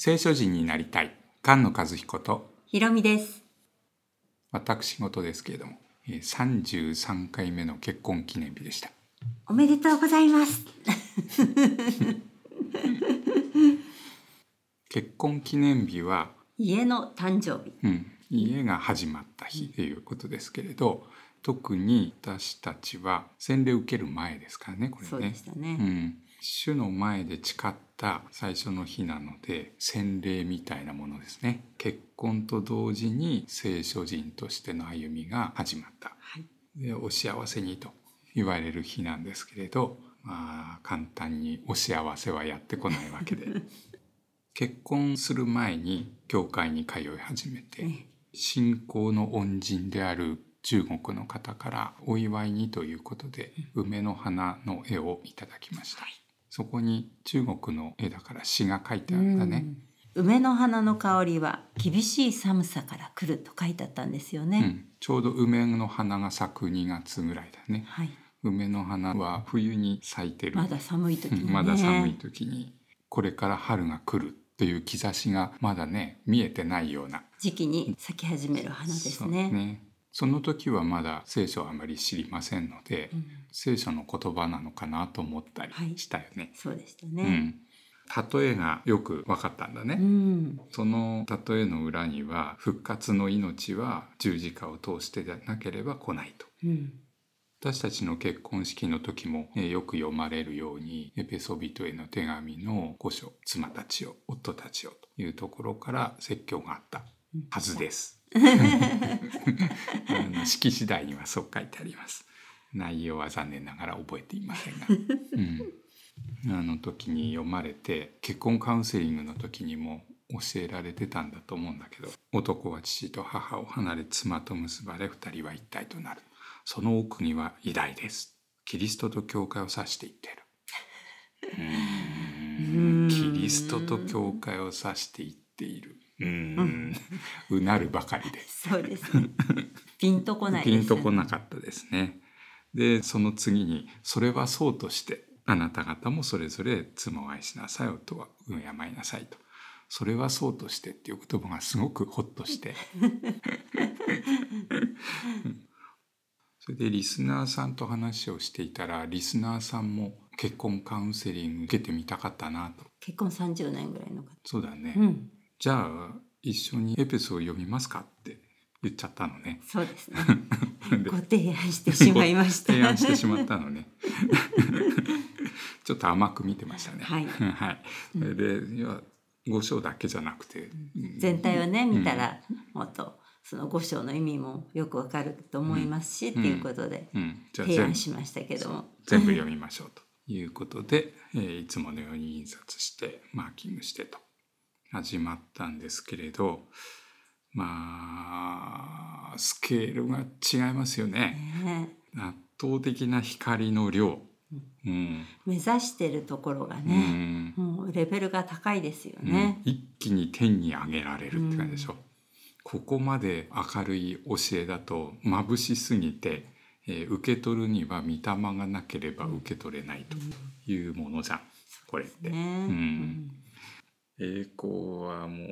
聖書人になりたい菅野和彦とひろみです。私事ですけれどもえー33回目の結婚記念日でしたおめでとうございます。結婚記念日は、家の誕生日。うん、家が始まった日ということですけれど特に私たちは洗礼を受ける前ですからねこれねそうでしたね。うん、主の前で誓った最初の日なので洗礼みたいなものですね。結婚と同時に聖書人としての歩みが始まった。はい。でお幸せにと言われる日なんですけれどまあ簡単にお幸せはやってこないわけで。結婚する前に教会に通い始めてね信仰の恩人である中国の方からお祝いにということで梅の花の絵をいただきました、そこに中国の絵だから詩が書いてあるんだね、うん梅の花の香りは厳しい寒さから来ると書いてあったんですよね。うんちょうど梅の花が咲く2月ぐらいだねはい。梅の花は冬に咲いてる まだ寒い時に、ね。まだ寒い時にこれから春が来るという兆しがまだね見えてないような時期に咲き始める花ですそうね。その時はまだ聖書はあまり知りませんので、うん聖書の言葉なのかなと思ったりしたよね。そうでしたうね。ん、例えがよく分かったんだね。うん。その例えの裏には復活の命は十字架を通してでなければ来ないと。うん。私たちの結婚式の時も、えーよく読まれるようにエペソビトへの手紙の御書妻たちを夫たちをというところから説教があったはずです。あの式次第にはそう書いてあります。内容は残念ながら覚えていませんが、うん、あの時に読まれて結婚カウンセリングの時にも教えられてたんだと思うんだけど男は父と母を離れ妻と結ばれ二人は一体となる。その奥には偉大です。キリストと教会を指して言ってる。うーん。キリストと教会を指して言っているうーんうなるばかりでそうですね。ピンとこないね。ピンとこなかったですね。でその次に「それはそうとしてあなた方もそれぞれ妻を愛しなさい夫は敬いなさい」と「それはそうとして」っていう言葉がすごくホッとしてうん それでリスナーさんと話をしていたらリスナーさんも結婚カウンセリング受けてみたかったなと結婚30年ぐらいの方。そうだね、うん。じゃあ一緒にエペソを読みますかって言っちゃったのね。そうですね。でご提案してしまいました。提案してしまったのね。ちょっと甘く見てましたね。はい はい。それで、いや、五章だけじゃなくて。うん全体をね見たらもっとその五章の意味もよくわかると思いますし、っていうことで提案しましたけども。全部読みましょうということで、えーいつものように印刷してマーキングしてと始まったんですけれどまあスケールが違いますよね。ね圧倒的な光の量。うん。目指してるところがうね、ん。もうレベルが高いですようん。ね。一気に天に上げられるって感じでしょ、ここまで明るい教えだと眩しすぎて、えー受け取るには御霊がなければ受け取れないというものじゃん。これって、ねうん栄光はもう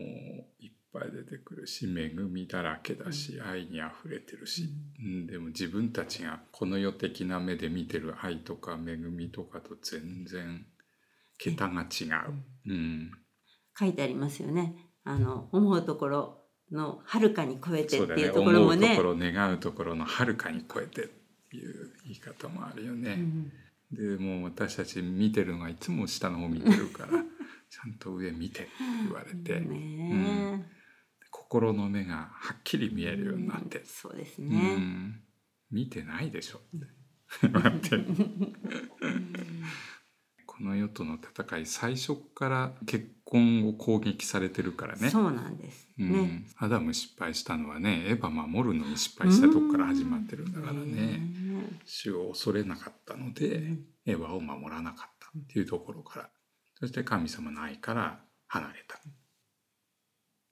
いっぱい出てくるし恵みだらけだし、愛にあふれてるし、うんでも自分たちがこの世的な目で見てる愛とか恵みとかと全然桁が違う。うん書いてありますよね。あの思うところのはるかに超えてっていうところもね思うとこ。ろ願うところのはるかに超えてっていう言い方もあるよね。うんでもう私たち見てるのがいつも下の方見てるから ちゃんと上見てって言われて、ね心の目がはっきり見えるようになって、そうですうね。ん。見てないでしょ。って。言われてこの世との戦い最初から結婚を攻撃されてるからね。そうなんです。うん。ね。アダム失敗したのはねエヴァ守るのに失敗したとこから始まってるんだからね。ね主を恐れなかったのでエヴァを守らなかったっていうところからそして神様の愛から離れた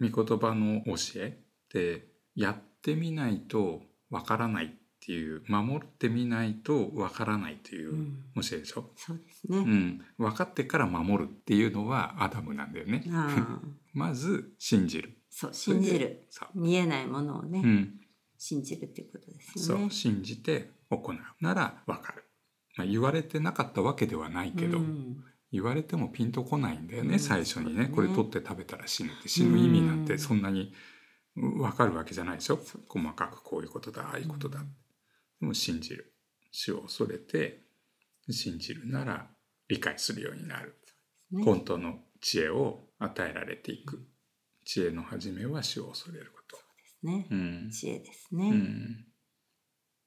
御言葉の教えってやってみないとわからないっていう守ってみないとわからないといううん教えでしょ、そうですね。うん、分かってから守るっていうのはアダムなんだよね。まず信じる。そう信じるそう見えないものをね、うん、信じるっていうことですそよねう。信じて行うなら分かる。まあ、言われてなかったわけではないけど、うん言われてもピンとこないんだよね、うん最初にね。ね。これ取って食べたら死ぬって死ぬ意味なんてそんなに分かるわけじゃないでしょ？細かくこういうことだああいうことだ、でも信じる。死を恐れて信じるなら理解するようになる、ね。本当の知恵を与えられていく。知恵の始めは死を恐れること、ね。うん。知恵ですうね。ん、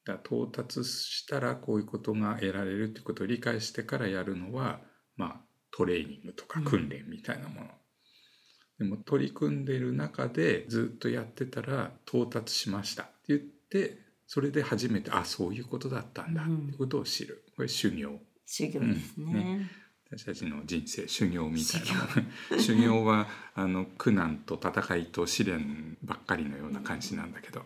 だ到達したらこういうことが得られるってことを理解してからやるのはまあトレーニングとか訓練みたいなもの、でも取り組んでいる中でずっとやってたら到達しました。って言ってそれで初めてあそういうことだったんだ。ってことを知る。これ修行。修行ですうんね。私たちの人生修行みたいな。修行。はあの苦難と戦いと試練ばっかりのような感じなんだけど、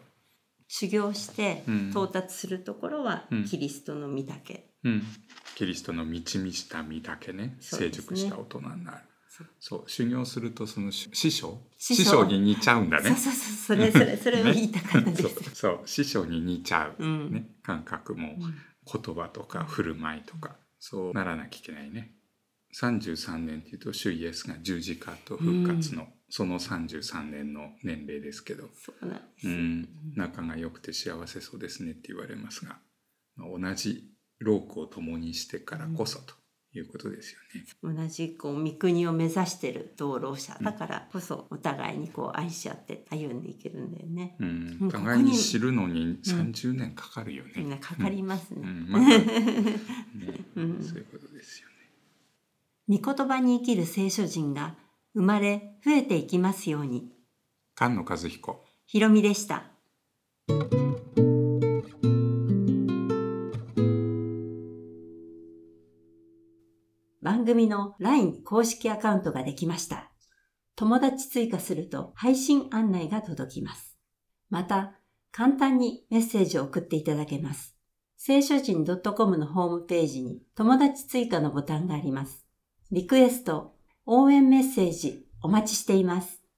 修行してうん。到達するところはうん。キリストの御だけ。うん、キリストの満ち満ちた身だけね成熟した大人になる。そう。修行するとその師師匠。師匠に似ちゃうんだね。そうそうそうそれそれ それを言いたかったです。そうそう師匠に似ちゃう、うん。ね、感覚も言葉とか振る舞いとかそうならなきゃいけないね。33年っていうと主イエスが十字架と復活の、その33年の年齢ですけど、そうなん。仲が良くて幸せそうですねって言われますが、まあ同じロークを共にしてからこそということですよね。同じこう御国を目指してる同労者だからこそお互いにこう愛し合って歩んでいけるんだよね。うんうん互いに知るのに30年かかるよね。みんなかかりますね。うんまだ ねうんそういうことですよね。御言葉に生きる聖書人が生まれ増えていきますように。菅野和彦ひろみでした。組の LINE 公式アカウントができました。友達追加すると配信案内が届きます。また、簡単にメッセージを送っていただけます。聖書人 .com のホームページに友達追加のボタンがあります。リクエスト、応援メッセージお待ちしています。